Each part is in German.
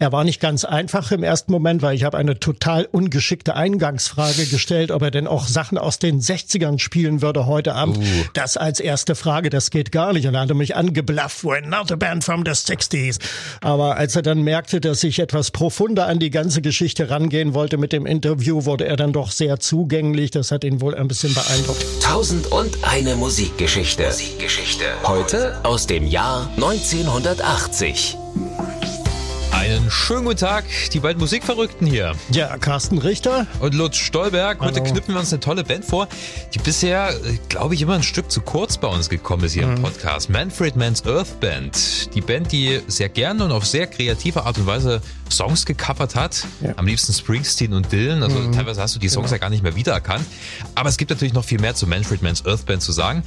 Er war nicht ganz einfach im ersten Moment, weil ich habe eine total ungeschickte Eingangsfrage gestellt, ob er denn auch Sachen aus den 60ern spielen würde heute Abend. Uh. Das als erste Frage, das geht gar nicht. Und er hatte mich angeblafft, we're not a band from the 60s. Aber als er dann merkte, dass ich etwas profunder an die ganze Geschichte rangehen wollte mit dem Interview, wurde er dann doch sehr zugänglich. Das hat ihn wohl ein bisschen beeindruckt. Tausend und eine Musikgeschichte. Musikgeschichte. Heute aus dem Jahr 1980. Einen schönen guten Tag, die beiden Musikverrückten hier. Ja, Carsten Richter. Und Lutz Stolberg. Hallo. Heute knüpfen wir uns eine tolle Band vor, die bisher, glaube ich, immer ein Stück zu kurz bei uns gekommen ist hier mhm. im Podcast. Manfred Mann's Earth Band. Die Band, die sehr gerne und auf sehr kreative Art und Weise Songs gecovert hat. Ja. Am liebsten Springsteen und Dylan. Also mhm. teilweise hast du die Songs genau. ja gar nicht mehr wiedererkannt. Aber es gibt natürlich noch viel mehr zu Manfred Mann's Earth Band zu sagen.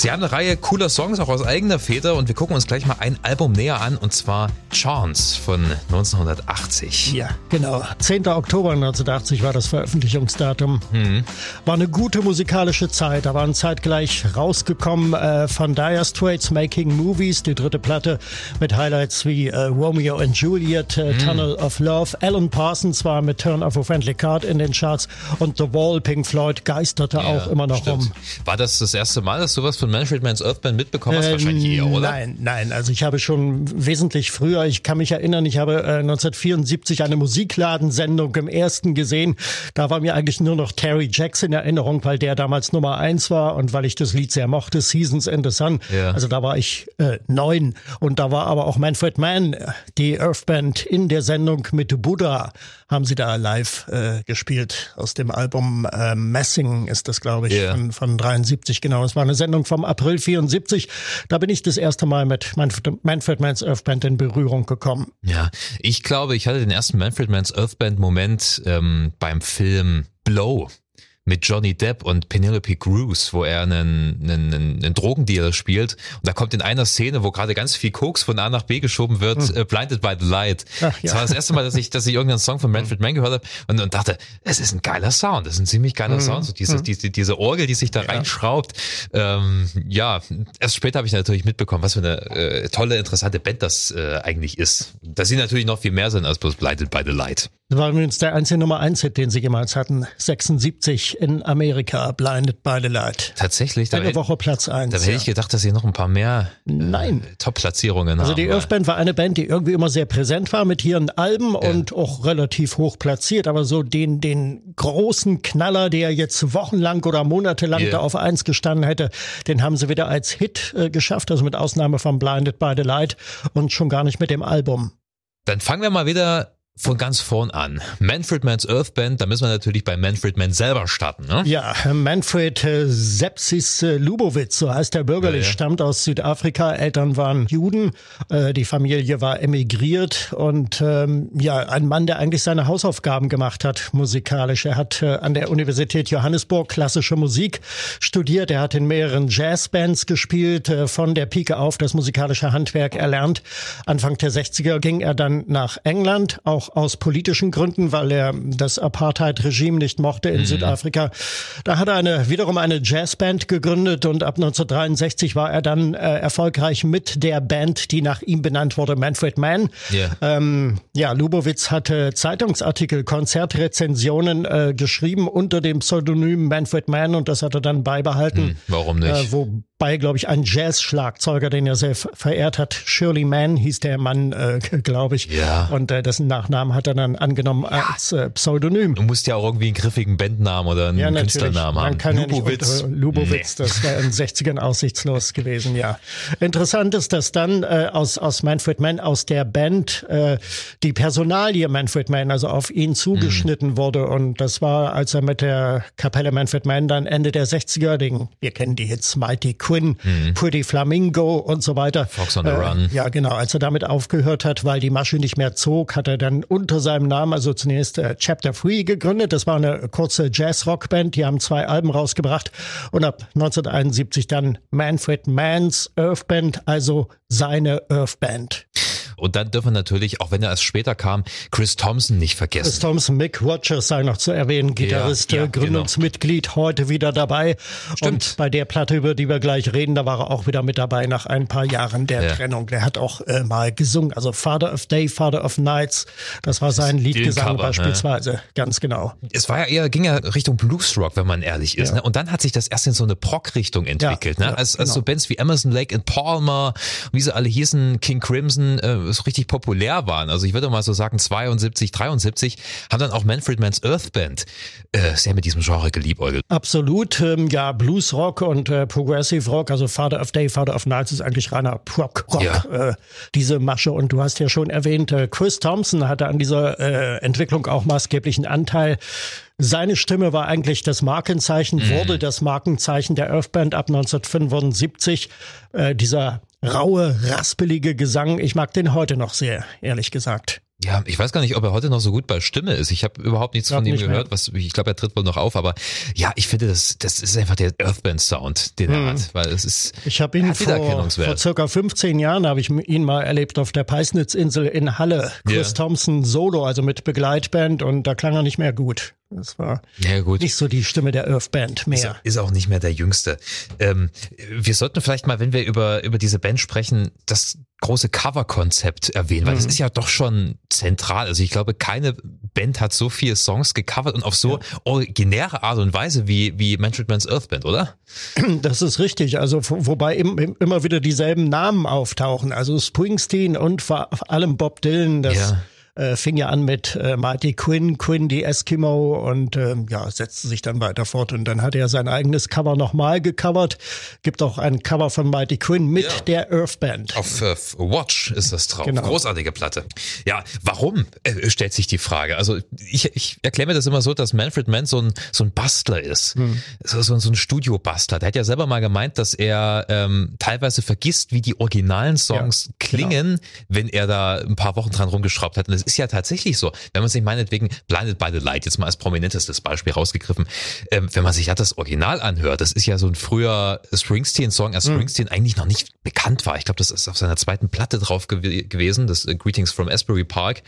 Sie haben eine Reihe cooler Songs auch aus eigener Feder und wir gucken uns gleich mal ein Album näher an und zwar Chance von 1980. Ja, genau. 10. Oktober 1980 war das Veröffentlichungsdatum. Mhm. War eine gute musikalische Zeit. Da waren zeitgleich rausgekommen äh, von Dire Straits Making Movies, die dritte Platte mit Highlights wie äh, Romeo and Juliet, äh, mhm. Tunnel of Love. Alan Parsons war mit Turn of a Friendly Card in den Charts und The Wall, Pink Floyd, geisterte ja, auch immer noch stimmt. rum. War das das erste Mal, dass sowas von Manfred Man's Earthband mitbekommen hast? Äh, wahrscheinlich eher, oder? Nein, nein. Also ich habe schon wesentlich früher, ich kann mich erinnern, ich habe äh, 1974 eine Musikladensendung im ersten gesehen. Da war mir eigentlich nur noch Terry Jacks in Erinnerung, weil der damals Nummer eins war und weil ich das Lied sehr mochte, Seasons in the Sun. Ja. Also da war ich äh, neun. Und da war aber auch Manfred Mann, die Earthband in der Sendung mit Buddha haben sie da live äh, gespielt. Aus dem Album äh, Messing ist das, glaube ich, yeah. von, von 73, genau. Es war eine Sendung vom April 74. Da bin ich das erste Mal mit Manfred, Manfred Manns Earth Band in Berührung gekommen. Ja, ich glaube, ich hatte den ersten Manfred Manns Earth Band Moment ähm, beim Film Blow mit Johnny Depp und Penelope Cruz, wo er einen, einen, einen Drogendealer spielt. Und da kommt in einer Szene, wo gerade ganz viel Koks von A nach B geschoben wird, hm. äh, Blinded by the Light. Ach, ja. Das war das erste Mal, dass ich, dass ich irgendeinen Song von Manfred Mann gehört habe und, und dachte, es ist ein geiler Sound, das ist ein ziemlich geiler mhm. Sound. So diese, mhm. diese, diese Orgel, die sich da ja. reinschraubt. Ähm, ja, erst später habe ich natürlich mitbekommen, was für eine äh, tolle, interessante Band das äh, eigentlich ist. Dass sie natürlich noch viel mehr sind als bloß Blinded by the Light. Das war übrigens der einzige Nummer 1 Hit, den sie jemals hatten. 76 in Amerika, Blinded by the Light. Tatsächlich? Eine Woche Platz 1. Da hätte ja. ich gedacht, dass sie noch ein paar mehr äh, Top-Platzierungen also haben. Also die Earth Band war eine Band, die irgendwie immer sehr präsent war mit ihren Alben ja. und auch relativ hoch platziert. Aber so den, den großen Knaller, der jetzt wochenlang oder monatelang yeah. da auf 1 gestanden hätte, den haben sie wieder als Hit äh, geschafft. Also mit Ausnahme von Blinded by the Light und schon gar nicht mit dem Album. Dann fangen wir mal wieder von ganz vorn an. Manfred Mann's Earth Band, da müssen wir natürlich bei Manfred Mann selber starten, ne? Ja, Manfred äh, Sepsis äh, Lubowitz, so heißt er bürgerlich, ja, ja. stammt aus Südafrika. Eltern waren Juden, äh, die Familie war emigriert und ähm, ja, ein Mann, der eigentlich seine Hausaufgaben gemacht hat, musikalisch. Er hat äh, an der Universität Johannesburg klassische Musik studiert. Er hat in mehreren Jazzbands gespielt, äh, von der Pike auf das musikalische Handwerk erlernt. Anfang der 60er ging er dann nach England, auch aus politischen Gründen, weil er das Apartheid-Regime nicht mochte in mhm. Südafrika. Da hat er eine, wiederum eine Jazzband gegründet und ab 1963 war er dann äh, erfolgreich mit der Band, die nach ihm benannt wurde, Manfred Mann. Yeah. Ähm, ja, Lubowitz hatte Zeitungsartikel, Konzertrezensionen äh, geschrieben unter dem Pseudonym Manfred Mann und das hat er dann beibehalten. Mhm, warum nicht? Äh, wo bei, glaube ich, ein Jazz-Schlagzeuger, den er sehr verehrt hat. Shirley Mann hieß der Mann, äh, glaube ich. Ja. Und äh, dessen Nachnamen hat er dann angenommen ja. als äh, Pseudonym. Du musst ja auch irgendwie einen griffigen Bandnamen oder einen ja, Künstlernamen haben. Man kann Lubowitz. Ja nicht, Lubowitz, nee. das wäre in den 60ern aussichtslos gewesen, ja. Interessant ist, dass dann äh, aus, aus Manfred Mann, aus der Band, äh, die Personalie Manfred Mann, also auf ihn zugeschnitten mhm. wurde. Und das war, als er mit der Kapelle Manfred Mann dann Ende der 60er, den, wir kennen die Hits Mighty Quinn, mhm. Pretty Flamingo und so weiter. Fox on the äh, Run. Ja, genau. Als er damit aufgehört hat, weil die Masche nicht mehr zog, hat er dann unter seinem Namen, also zunächst äh, Chapter Free gegründet. Das war eine kurze Jazz-Rock-Band. Die haben zwei Alben rausgebracht und ab 1971 dann Manfred Manns Earth Band, also seine Earth Band. Und dann dürfen wir natürlich, auch wenn er erst später kam, Chris Thompson nicht vergessen. Chris Thompson, Mick Rogers sei noch zu erwähnen, Gitarrist, ja, ja, genau. Gründungsmitglied, genau. heute wieder dabei. Stimmt. Und bei der Platte, über die wir gleich reden, da war er auch wieder mit dabei nach ein paar Jahren der ja. Trennung. Der hat auch äh, mal gesungen, also Father of Day, Father of Nights, das war sein Liedgesang Cover, beispielsweise, ne? ganz genau. Es war ja eher, ging ja Richtung Bluesrock, wenn man ehrlich ist. Ne? Und dann hat sich das erst in so eine Prog-Richtung entwickelt. ne? als, als genau. so Bands wie Emerson Lake and Palmer, wie sie alle hießen, King Crimson, äh, so richtig populär waren. Also ich würde mal so sagen 72, 73, haben dann auch Manfred Mann's Earth Band äh, sehr mit diesem Genre geliebäugelt. Absolut, ähm, ja, Bluesrock und äh, Progressive Rock, also Father of Day, Father of Nights ist eigentlich reiner Prog-Rock, ja. äh, diese Masche. Und du hast ja schon erwähnt, äh, Chris Thompson hatte an dieser äh, Entwicklung auch maßgeblichen Anteil. Seine Stimme war eigentlich das Markenzeichen, mhm. wurde das Markenzeichen der Earthband ab 1975. Äh, dieser raue, raspelige Gesang, ich mag den heute noch sehr, ehrlich gesagt. Ja, ich weiß gar nicht, ob er heute noch so gut bei Stimme ist. Ich habe überhaupt nichts von ihm gehört. Was, ich glaube, er tritt wohl noch auf. Aber ja, ich finde, das, das ist einfach der Earthband-Sound, den er hat. Weil es ist Ich habe ihn vor, vor circa 15 Jahren, habe ich ihn mal erlebt auf der Peisnitzinsel in Halle. Chris ja. Thompson Solo, also mit Begleitband. Und da klang er nicht mehr gut. Das war ja, gut. nicht so die Stimme der Earth Band mehr. Ist, ist auch nicht mehr der Jüngste. Ähm, wir sollten vielleicht mal, wenn wir über, über diese Band sprechen, das große Cover-Konzept erwähnen, weil mhm. das ist ja doch schon zentral. Also ich glaube, keine Band hat so viele Songs gecovert und auf so ja. originäre Art und Weise wie, wie Manfred Mann's Earth Band, oder? Das ist richtig. Also wobei immer wieder dieselben Namen auftauchen. Also Springsteen und vor allem Bob Dylan. Das ja äh, fing ja an mit äh, Marty Quinn, Quinn die Eskimo und äh, ja, setzte sich dann weiter fort. Und dann hat er sein eigenes Cover nochmal gecovert. Gibt auch ein Cover von Marty Quinn mit ja. der Earth Band. Auf äh, Watch ist das drauf. Genau. Großartige Platte. Ja, warum, äh, stellt sich die Frage. Also ich, ich erkläre mir das immer so, dass Manfred Mann so ein, so ein Bastler ist. Hm. So, so, so ein Studio-Bastler. Der hat ja selber mal gemeint, dass er ähm, teilweise vergisst, wie die originalen Songs ja, klingen, genau. wenn er da ein paar Wochen dran rumgeschraubt hat. Und das ist ja tatsächlich so. Wenn man sich meinetwegen Blinded by the Light jetzt mal als prominentestes Beispiel rausgegriffen, ähm, wenn man sich ja das Original anhört, das ist ja so ein früher Springsteen-Song, als mhm. Springsteen mhm. eigentlich noch nicht bekannt war. Ich glaube, das ist auf seiner zweiten Platte drauf gew gewesen, das äh, Greetings from Asbury Park.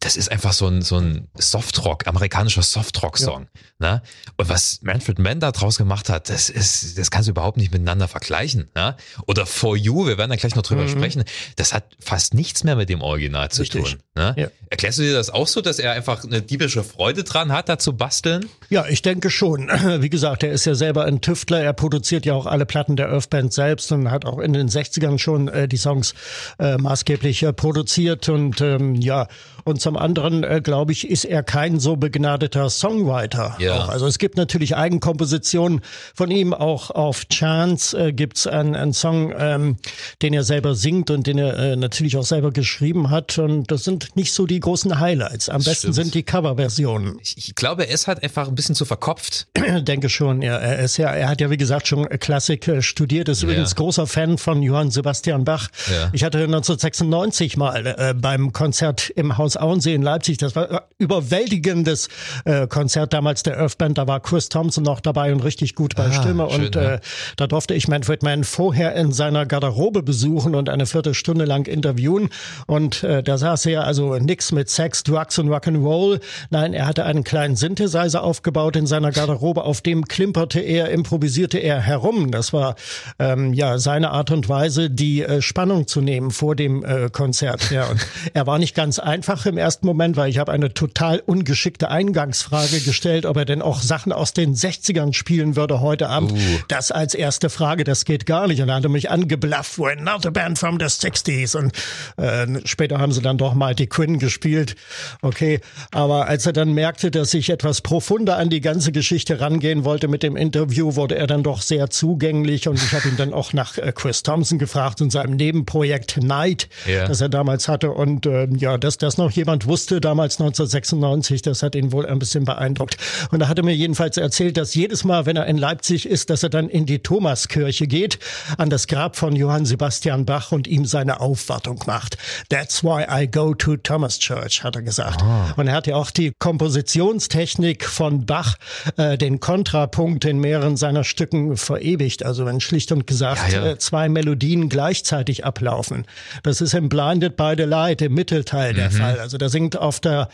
Das ist einfach so ein, so ein Softrock, amerikanischer Softrock-Song. Ja. Ne? Und was Manfred Mann da draus gemacht hat, das ist, das kannst du überhaupt nicht miteinander vergleichen. Ne? Oder For You, wir werden da gleich noch drüber mhm. sprechen, das hat fast nichts mehr mit dem Original zu Richtig. tun. Ne? Ja. Erklärst du dir das auch so, dass er einfach eine diebische Freude dran hat, da zu basteln? Ja, ich denke schon. Wie gesagt, er ist ja selber ein Tüftler. Er produziert ja auch alle Platten der Earth Band selbst und hat auch in den 60ern schon äh, die Songs äh, maßgeblich äh, produziert. Und ähm, ja, und zum anderen, äh, glaube ich, ist er kein so begnadeter Songwriter. Ja. Auch. Also es gibt natürlich Eigenkompositionen von ihm. Auch auf Chance äh, gibt es einen, einen Song, ähm, den er selber singt und den er äh, natürlich auch selber geschrieben hat. Und das sind nicht so die großen Highlights. Am besten Stimmt. sind die Coverversionen. Ich, ich glaube, er ist halt einfach ein bisschen zu verkopft. Denke schon, ja. Er ist ja, er hat ja wie gesagt schon Klassik äh, studiert, ist ja. übrigens großer Fan von Johann Sebastian Bach. Ja. Ich hatte 1996 mal äh, beim Konzert im Haus Auensee in Leipzig. Das war überwältigendes äh, Konzert damals der Earth Band. Da war Chris Thompson noch dabei und richtig gut bei ah, Stimme. Schön, und äh, ja. da durfte ich Manfred Mann vorher in seiner Garderobe besuchen und eine Viertelstunde lang interviewen. Und äh, da saß er also nix mit Sex, Drugs und Rock'n'Roll. Nein, er hatte einen kleinen Synthesizer aufgebaut in seiner Garderobe. Auf dem klimperte er, improvisierte er herum. Das war ähm, ja seine Art und Weise, die äh, Spannung zu nehmen vor dem äh, Konzert. Ja, und er war nicht ganz einfach im ersten Moment, weil ich habe eine total ungeschickte Eingangsfrage gestellt, ob er denn auch Sachen aus den 60ern spielen würde heute Abend. Uh. Das als erste Frage, das geht gar nicht. Und er hatte mich angeblafft, we're not a band from the 60s. Und äh, später haben sie dann doch mal die Quinn gespielt. Okay, aber als er dann merkte, dass ich etwas profunder an die ganze Geschichte rangehen wollte mit dem Interview, wurde er dann doch sehr zugänglich und ich habe ihn dann auch nach äh, Chris Thompson gefragt und seinem Nebenprojekt Night, ja. das er damals hatte und äh, ja, dass das noch jemand niemand wusste damals 1996. Das hat ihn wohl ein bisschen beeindruckt. Und er hatte mir jedenfalls erzählt, dass jedes Mal, wenn er in Leipzig ist, dass er dann in die Thomaskirche geht, an das Grab von Johann Sebastian Bach und ihm seine Aufwartung macht. That's why I go to Thomas Church, hat er gesagt. Ah. Und er hat ja auch die Kompositionstechnik von Bach, äh, den Kontrapunkt in mehreren seiner Stücken verewigt. Also wenn schlicht und gesagt ja, ja. Äh, zwei Melodien gleichzeitig ablaufen. Das ist im Blinded by the Light im Mittelteil der mhm. Fall. Also da singt auf der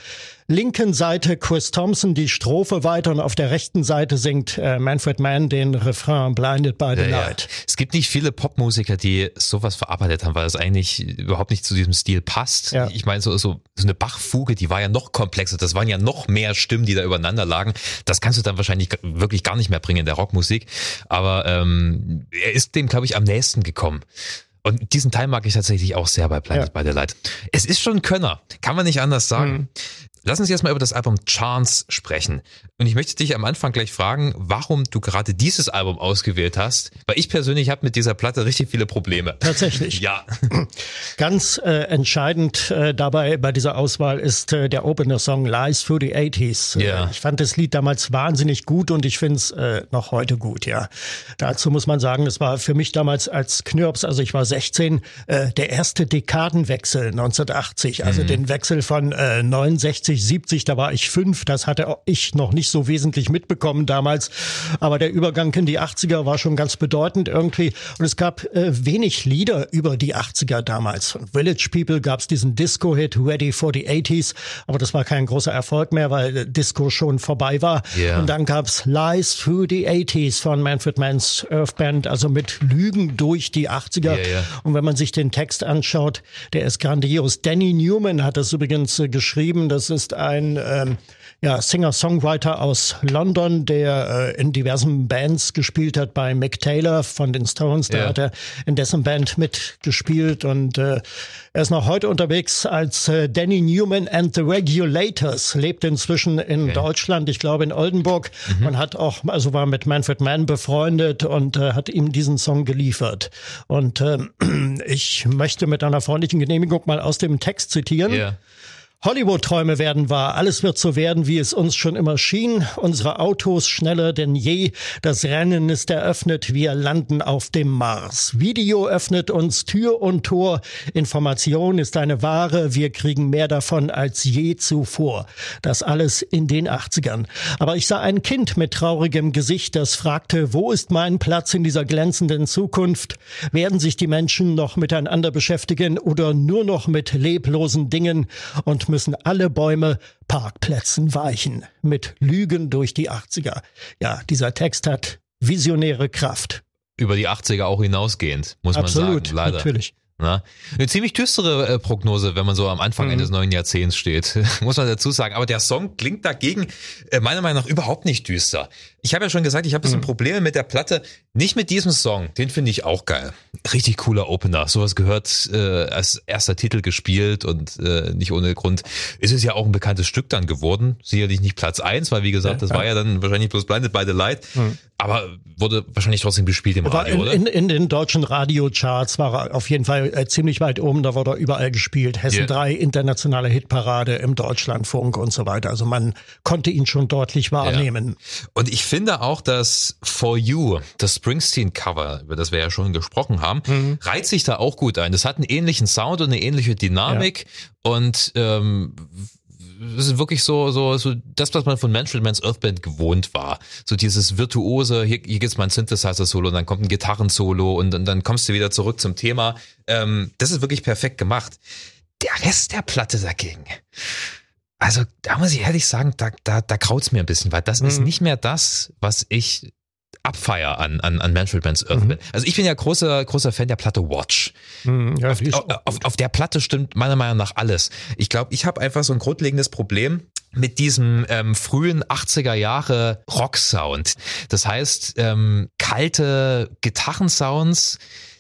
linken Seite Chris Thompson die Strophe weiter und auf der rechten Seite singt äh, Manfred Mann den Refrain Blinded by the ja, Light. Ja. Es gibt nicht viele Popmusiker, die sowas verarbeitet haben, weil es eigentlich überhaupt nicht zu diesem Stil passt. Ja. Ich meine, so, so, so eine Bachfuge, die war ja noch komplexer. Das waren ja noch mehr Stimmen, die da übereinander lagen. Das kannst du dann wahrscheinlich wirklich gar nicht mehr bringen in der Rockmusik. Aber ähm, er ist dem, glaube ich, am nächsten gekommen. Und diesen Teil mag ich tatsächlich auch sehr bei Planet ja. by the Light. Es ist schon ein Könner, kann man nicht anders sagen. Mhm. Lass uns erstmal über das Album Chance sprechen. Und ich möchte dich am Anfang gleich fragen, warum du gerade dieses Album ausgewählt hast. Weil ich persönlich habe mit dieser Platte richtig viele Probleme. Tatsächlich. ja. Ganz äh, entscheidend äh, dabei bei dieser Auswahl ist äh, der Opener-Song Lies Through the 80s. Ja. ich fand das Lied damals wahnsinnig gut und ich finde es äh, noch heute gut, ja. Dazu muss man sagen, es war für mich damals als Knirps, also ich war 16, äh, der erste Dekadenwechsel 1980. Also mhm. den Wechsel von äh, 69 60, 70, da war ich fünf, das hatte ich noch nicht so wesentlich mitbekommen damals. Aber der Übergang in die 80er war schon ganz bedeutend irgendwie. Und es gab äh, wenig Lieder über die 80er damals. Von Village People gab es diesen Disco-Hit Ready for the 80s, aber das war kein großer Erfolg mehr, weil äh, Disco schon vorbei war. Yeah. Und dann gab's Lies Through the 80s von Manfred Mann's Earth Band, also mit Lügen durch die 80er. Yeah, yeah. Und wenn man sich den Text anschaut, der ist grandios. Danny Newman hat das übrigens äh, geschrieben. Das ist ist ein ähm, ja, Singer-Songwriter aus London, der äh, in diversen Bands gespielt hat, bei Mick Taylor von den Stones, da ja. hat er in dessen Band mitgespielt und äh, er ist noch heute unterwegs als äh, Danny Newman and the Regulators, lebt inzwischen in okay. Deutschland, ich glaube in Oldenburg. Mhm. Man hat auch, also war mit Manfred Mann befreundet und äh, hat ihm diesen Song geliefert. Und äh, ich möchte mit einer freundlichen Genehmigung mal aus dem Text zitieren. Yeah. Hollywood-Träume werden wahr. Alles wird so werden, wie es uns schon immer schien. Unsere Autos schneller denn je. Das Rennen ist eröffnet. Wir landen auf dem Mars. Video öffnet uns Tür und Tor. Information ist eine Ware. Wir kriegen mehr davon als je zuvor. Das alles in den 80ern. Aber ich sah ein Kind mit traurigem Gesicht, das fragte, wo ist mein Platz in dieser glänzenden Zukunft? Werden sich die Menschen noch miteinander beschäftigen oder nur noch mit leblosen Dingen und müssen alle Bäume Parkplätzen weichen. Mit Lügen durch die 80er. Ja, dieser Text hat visionäre Kraft. Über die 80er auch hinausgehend, muss Absolut, man sagen. Leider. Natürlich. Na, eine ziemlich düstere äh, Prognose, wenn man so am Anfang mhm. eines neuen Jahrzehnts steht, muss man dazu sagen. Aber der Song klingt dagegen äh, meiner Meinung nach überhaupt nicht düster. Ich habe ja schon gesagt, ich habe ein bisschen mhm. Probleme mit der Platte. Nicht mit diesem Song, den finde ich auch geil. Richtig cooler Opener. Sowas gehört äh, als erster Titel gespielt und äh, nicht ohne Grund ist es ja auch ein bekanntes Stück dann geworden. Sicherlich nicht Platz eins, weil wie gesagt, das war ja dann wahrscheinlich bloß Blinded by the Light. Mhm. Aber wurde wahrscheinlich trotzdem gespielt im Radio, in, oder? In, in den deutschen Radiocharts war er auf jeden Fall äh, ziemlich weit oben. Da wurde er überall gespielt. Hessen yeah. 3, internationale Hitparade im Deutschlandfunk und so weiter. Also man konnte ihn schon deutlich wahrnehmen. Ja. Und ich finde auch, dass For You, das Springsteen-Cover, über das wir ja schon gesprochen haben, mhm. reizt sich da auch gut ein. Das hat einen ähnlichen Sound und eine ähnliche Dynamik ja. und ähm, das ist wirklich so, so, so das, was man von Manfred Mann's Earthband gewohnt war. So dieses virtuose, hier, hier gibt's mal ein Synthesizer-Solo und dann kommt ein Gitarren-Solo und, und dann kommst du wieder zurück zum Thema. Ähm, das ist wirklich perfekt gemacht. Der Rest der Platte dagegen. Also, da muss ich ehrlich sagen, da, da, da kraut's mir ein bisschen, weil das mhm. ist nicht mehr das, was ich abfeier an, an, an Manfred Mann's Earthband. Mhm. Also ich bin ja großer, großer Fan der Platte Watch. Mhm, ja, auf, auf, auf, der Platte stimmt meiner Meinung nach alles. Ich glaube, ich habe einfach so ein grundlegendes Problem mit diesem ähm, frühen 80er Jahre Rock-Sound. Das heißt, ähm, kalte Gitarrensounds,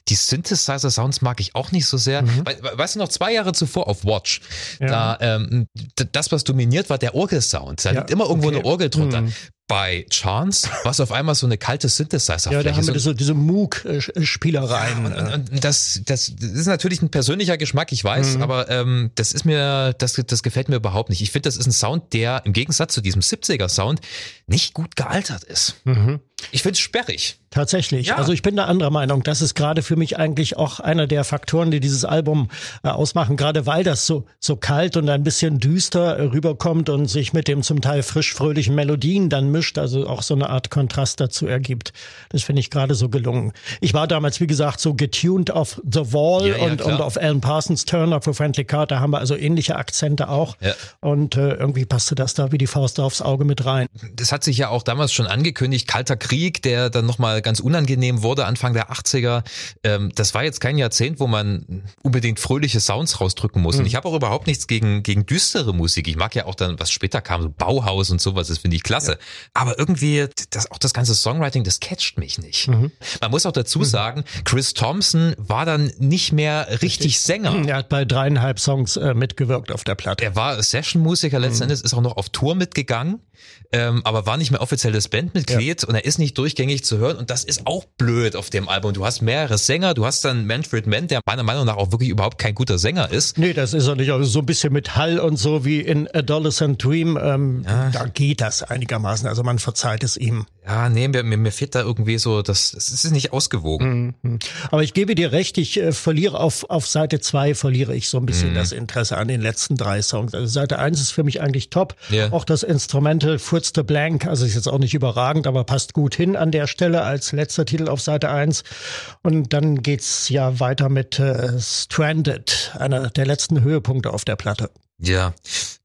die Synthesizer-Sounds mag ich auch nicht so sehr. Mhm. weißt du noch, zwei Jahre zuvor auf Watch, ja. da ähm, das, was dominiert, war der Orgelsound. Da ja. liegt immer irgendwo okay. eine Orgel drunter. Mhm. Bei Chance war es auf einmal so eine kalte synthesizer Ja, da haben wir so, diese Moog-Spielereien. Ja, und, und, das, das, das ist natürlich ein persönlicher Geschmack, ich weiß, mhm. aber ähm, das ist mir, das, das gefällt mir überhaupt nicht. Ich finde, das ist ein Sound, der im Gegensatz zu diesem 70er-Sound nicht gut gealtert ist. Mhm. Ich finde es sperrig. Tatsächlich. Ja. Also ich bin da anderer Meinung. Das ist gerade für mich eigentlich auch einer der Faktoren, die dieses Album äh, ausmachen, gerade weil das so, so kalt und ein bisschen düster äh, rüberkommt und sich mit dem zum Teil frisch fröhlichen Melodien dann mischt, also auch so eine Art Kontrast dazu ergibt. Das finde ich gerade so gelungen. Ich war damals, wie gesagt, so getuned auf The Wall ja, ja, und, und auf Alan Parsons Turner für Friendly Card. Da haben wir also ähnliche Akzente auch. Und äh, irgendwie passte das da wie die Faust aufs Auge mit rein. Das hat sich ja auch damals schon angekündigt, Kalter Krieg, der dann nochmal ganz unangenehm wurde, Anfang der 80er. Ähm, das war jetzt kein Jahrzehnt, wo man unbedingt fröhliche Sounds rausdrücken muss. Mhm. Und ich habe auch überhaupt nichts gegen, gegen düstere Musik. Ich mag ja auch dann, was später kam, so Bauhaus und sowas, das finde ich klasse. Ja. Aber irgendwie, das, auch das ganze Songwriting, das catcht mich nicht. Mhm. Man muss auch dazu mhm. sagen, Chris Thompson war dann nicht mehr richtig, richtig. Sänger. Er hat bei dreieinhalb Songs äh, mitgewirkt auf der Platte. Er war Session-Musiker letzten mhm. Endes, ist auch noch auf Tour mitgegangen ähm, aber war nicht mehr offizielles Bandmitglied ja. und er ist nicht durchgängig zu hören und das ist auch blöd auf dem Album. Du hast mehrere Sänger, du hast dann Manfred Mann, der meiner Meinung nach auch wirklich überhaupt kein guter Sänger ist. Nee, das ist er nicht. Also so ein bisschen mit Hall und so wie in Adolescent Dream, ähm, ja. da geht das einigermaßen. Also man verzeiht es ihm. Ja, nee, mir, mir fehlt da irgendwie so, das, das ist nicht ausgewogen. Mhm. Aber ich gebe dir recht, ich äh, verliere auf, auf Seite zwei verliere ich so ein bisschen mhm. das Interesse an den letzten drei Songs. Also Seite eins ist für mich eigentlich top. Yeah. Auch das Instrumental Furz the Blank, also ist jetzt auch nicht überragend, aber passt gut hin an der Stelle als letzter Titel auf Seite eins. Und dann geht's ja weiter mit äh, Stranded, einer der letzten Höhepunkte auf der Platte. Ja.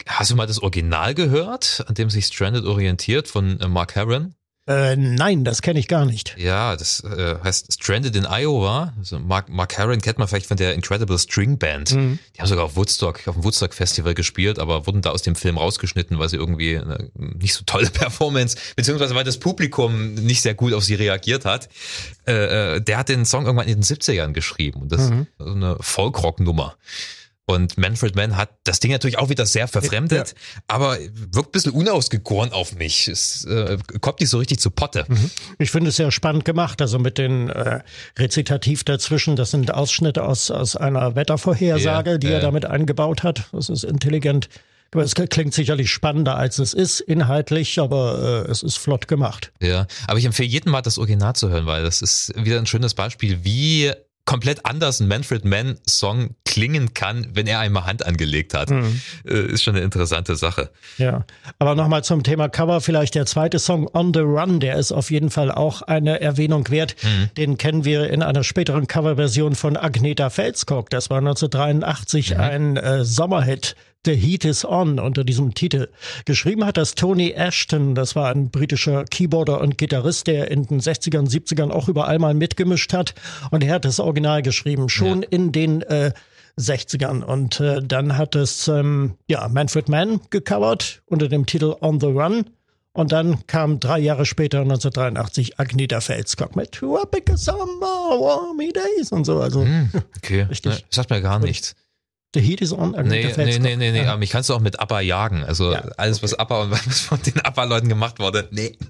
Hast du mal das Original gehört, an dem sich Stranded orientiert von äh, Mark Herron? Äh, nein, das kenne ich gar nicht. Ja, das äh, heißt Stranded in Iowa. Also Mark, Mark Herron kennt man vielleicht von der Incredible String Band. Mhm. Die haben sogar auf Woodstock, auf dem Woodstock Festival gespielt, aber wurden da aus dem Film rausgeschnitten, weil sie irgendwie eine nicht so tolle Performance, beziehungsweise weil das Publikum nicht sehr gut auf sie reagiert hat. Äh, äh, der hat den Song irgendwann in den 70ern geschrieben. Und das mhm. ist so eine Folkrock-Nummer. Und Manfred Mann hat das Ding natürlich auch wieder sehr verfremdet, ja. aber wirkt ein bisschen unausgegoren auf mich. Es äh, kommt nicht so richtig zu Potte. Mhm. Ich finde es sehr spannend gemacht, also mit den äh, Rezitativ dazwischen. Das sind Ausschnitte aus, aus einer Wettervorhersage, ja, die äh. er damit eingebaut hat. Das ist intelligent. Es klingt sicherlich spannender, als es ist, inhaltlich, aber äh, es ist flott gemacht. Ja, aber ich empfehle jedem mal das Original zu hören, weil das ist wieder ein schönes Beispiel, wie komplett anders ein Manfred Mann Song klingen kann, wenn er einmal Hand angelegt hat. Mhm. Äh, ist schon eine interessante Sache. Ja, aber nochmal zum Thema Cover, vielleicht der zweite Song On the Run, der ist auf jeden Fall auch eine Erwähnung wert. Mhm. Den kennen wir in einer späteren Coverversion von Agneta Felskog. Das war 1983 mhm. ein äh, Sommerhit The Heat is On unter diesem Titel. Geschrieben hat das Tony Ashton, das war ein britischer Keyboarder und Gitarrist, der in den 60ern, 70ern auch überall mal mitgemischt hat. Und er hat das Original geschrieben, schon ja. in den äh, 60ern. Und äh, dann hat es ähm, ja, Manfred Mann gecovert unter dem Titel On the Run. Und dann kam drei Jahre später, 1983, Agneta Felskog mit Tropical Summer, Warmy Days und so. Also, hm, okay, richtig. Ne, das sagt mir gar nichts. The Heat is on. Nee, nee, nee, nee, nee, aber mich kannst du auch mit ABBA jagen. Also ja, alles, was ABBA und was von den ABBA-Leuten gemacht wurde, nee.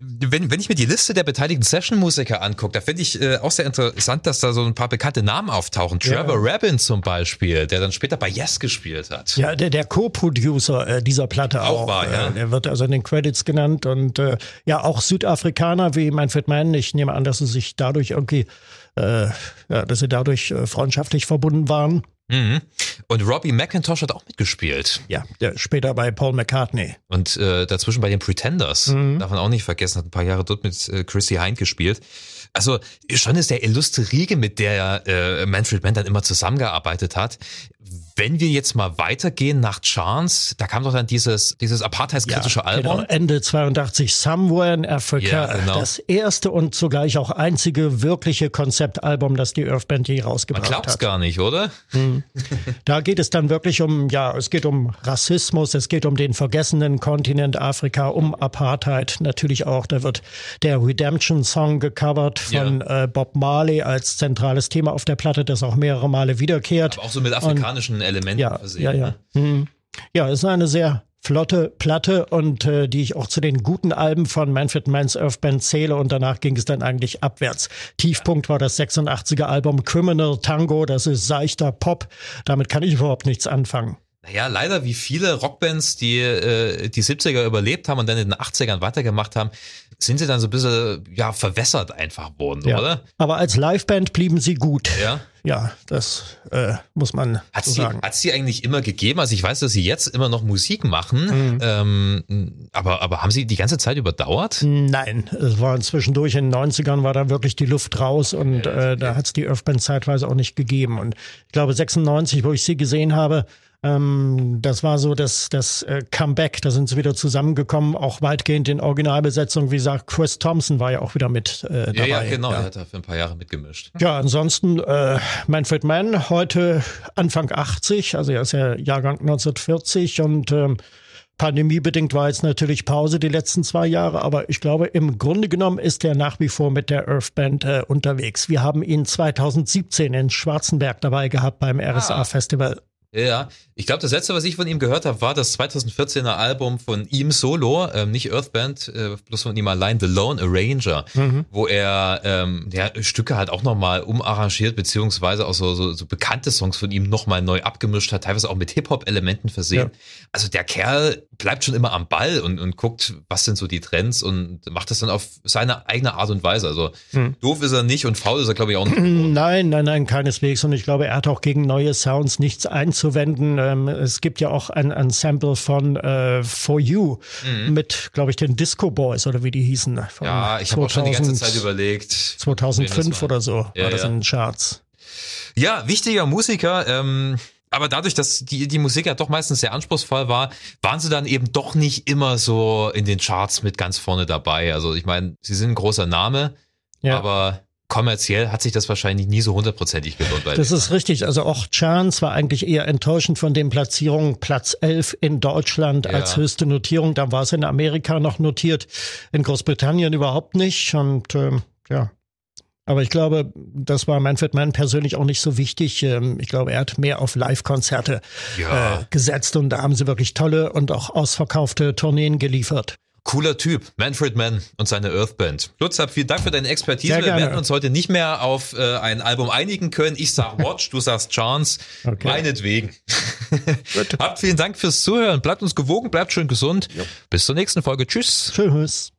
wenn, wenn ich mir die Liste der beteiligten Session-Musiker angucke, da finde ich äh, auch sehr interessant, dass da so ein paar bekannte Namen auftauchen. Trevor ja. Rabin zum Beispiel, der dann später bei Yes gespielt hat. Ja, der, der Co-Producer äh, dieser Platte auch. auch war, ja. Äh, der wird also in den Credits genannt und äh, ja, auch Südafrikaner wie Manfred Mann. Ich nehme an, dass sie sich dadurch irgendwie, äh, ja, dass sie dadurch äh, freundschaftlich verbunden waren. Mhm. Und Robbie McIntosh hat auch mitgespielt. Ja, später bei Paul McCartney. Und äh, dazwischen bei den Pretenders. Mhm. Darf man auch nicht vergessen, hat ein paar Jahre dort mit äh, Chrissy Hind gespielt. Also schon ist der illustre Riege, mit der äh, Manfred Mann dann immer zusammengearbeitet hat. Wenn wir jetzt mal weitergehen nach Chance, da kam doch dann dieses, dieses apartheidskritische ja, Album. Genau, Ende 82, Somewhere in Africa. Ja, genau. Das erste und zugleich auch einzige wirkliche Konzeptalbum, das die Earth Band je rausgebracht hat. Man glaubt's hat. gar nicht, oder? Hm. Da geht es dann wirklich um, ja, es geht um Rassismus, es geht um den vergessenen Kontinent Afrika, um Apartheid natürlich auch. Da wird der Redemption Song gecovert von ja. äh, Bob Marley als zentrales Thema auf der Platte, das auch mehrere Male wiederkehrt. Aber auch so mit afrikanischen und, Elementen ja, versehen. Ja, ja. Hm. Ja, es ist eine sehr flotte Platte und äh, die ich auch zu den guten Alben von Manfred Mann's Earth Band zähle und danach ging es dann eigentlich abwärts. Tiefpunkt war das 86er Album Criminal Tango, das ist seichter Pop. Damit kann ich überhaupt nichts anfangen. Naja, leider wie viele Rockbands, die äh, die 70er überlebt haben und dann in den 80ern weitergemacht haben, sind sie dann so ein bisschen ja, verwässert einfach worden, ja. oder? Aber als Liveband blieben sie gut. Ja. Ja, das äh, muss man hat so sie, sagen. Hat sie eigentlich immer gegeben? Also ich weiß, dass sie jetzt immer noch Musik machen, mhm. ähm, aber, aber haben sie die ganze Zeit überdauert? Nein, es war zwischendurch in den 90ern war da wirklich die Luft raus und äh, da hat es die Earthband zeitweise auch nicht gegeben. Und ich glaube 96, wo ich sie gesehen habe, ähm, das war so das, das äh, Comeback, da sind sie wieder zusammengekommen, auch weitgehend in Originalbesetzung. Wie gesagt, Chris Thompson war ja auch wieder mit äh, dabei. Ja, ja genau, ja. er hat da für ein paar Jahre mitgemischt. Ja, ansonsten äh, Manfred Mann, heute Anfang 80, also er ist ja Jahrgang 1940 und ähm, Pandemiebedingt war jetzt natürlich Pause die letzten zwei Jahre, aber ich glaube, im Grunde genommen ist er nach wie vor mit der Earth Band äh, unterwegs. Wir haben ihn 2017 in Schwarzenberg dabei gehabt beim RSA ah. Festival. Ja, ich glaube, das letzte, was ich von ihm gehört habe, war das 2014er Album von ihm solo, ähm, nicht Earthband, äh, bloß von ihm allein, The Lone Arranger, mhm. wo er ähm, ja, Stücke halt auch nochmal umarrangiert, beziehungsweise auch so, so, so bekannte Songs von ihm nochmal neu abgemischt hat, teilweise auch mit Hip-Hop-Elementen versehen. Ja. Also der Kerl bleibt schon immer am Ball und, und guckt, was sind so die Trends und macht das dann auf seine eigene Art und Weise. Also mhm. doof ist er nicht und faul ist er, glaube ich, auch nicht. Nein, nein, nein, keineswegs. Und ich glaube, er hat auch gegen neue Sounds nichts einzuwenden anzuwenden. Ähm, es gibt ja auch ein, Sample von äh, For You mhm. mit, glaube ich, den Disco Boys oder wie die hießen. Ja, ich habe auch schon die ganze Zeit überlegt. 2005 oder so ja, war das ja. in den Charts. Ja, wichtiger Musiker. Ähm aber dadurch, dass die, die Musik ja doch meistens sehr anspruchsvoll war, waren sie dann eben doch nicht immer so in den Charts mit ganz vorne dabei. Also ich meine, sie sind ein großer Name, ja. aber kommerziell hat sich das wahrscheinlich nie so hundertprozentig gelohnt. Das ist richtig. Also auch Chance war eigentlich eher enttäuschend von den Platzierungen. Platz 11 in Deutschland ja. als höchste Notierung. Da war es in Amerika noch notiert, in Großbritannien überhaupt nicht. Und ähm, ja, aber ich glaube, das war Manfred Mann persönlich auch nicht so wichtig. Ähm, ich glaube, er hat mehr auf Live-Konzerte ja. äh, gesetzt und da haben sie wirklich tolle und auch ausverkaufte Tourneen geliefert. Cooler Typ, Manfred Mann und seine Earthband. Lutz, vielen Dank für deine Expertise. Wir werden uns heute nicht mehr auf äh, ein Album einigen können. Ich sag Watch, du sagst Chance. Okay. Meinetwegen. Habt vielen Dank fürs Zuhören. Bleibt uns gewogen, bleibt schön gesund. Jo. Bis zur nächsten Folge. Tschüss. Tschüss.